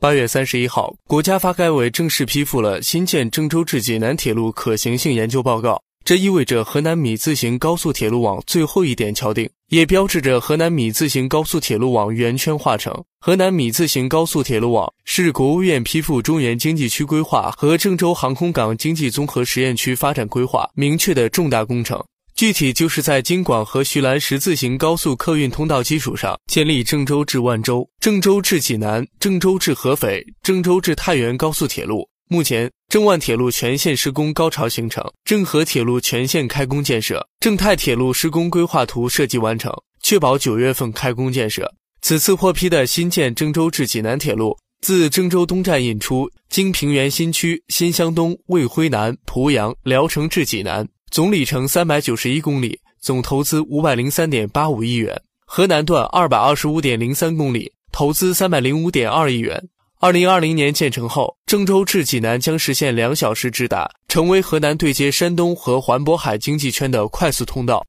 八月三十一号，国家发改委正式批复了新建郑州至济南铁路可行性研究报告。这意味着河南米字形高速铁路网最后一点敲定，也标志着河南米字形高速铁路网圆圈化成。河南米字形高速铁路网是国务院批复中原经济区规划和郑州航空港经济综合实验区发展规划明确的重大工程。具体就是在京广和徐兰十字形高速客运通道基础上，建立郑州至万州、郑州至济南、郑州至合肥、郑州至太原高速铁路。目前，郑万铁路全线施工高潮形成，郑合铁路全线开工建设，郑泰铁路施工规划图设计完成，确保九月份开工建设。此次获批的新建郑州至济南铁路，自郑州东站引出，经平原新区、新乡东、卫辉南、濮阳、聊城至济南。总里程三百九十一公里，总投资五百零三点八五亿元。河南段二百二十五点零三公里，投资三百零五点二亿元。二零二零年建成后，郑州至济南将实现两小时直达，成为河南对接山东和环渤海经济圈的快速通道。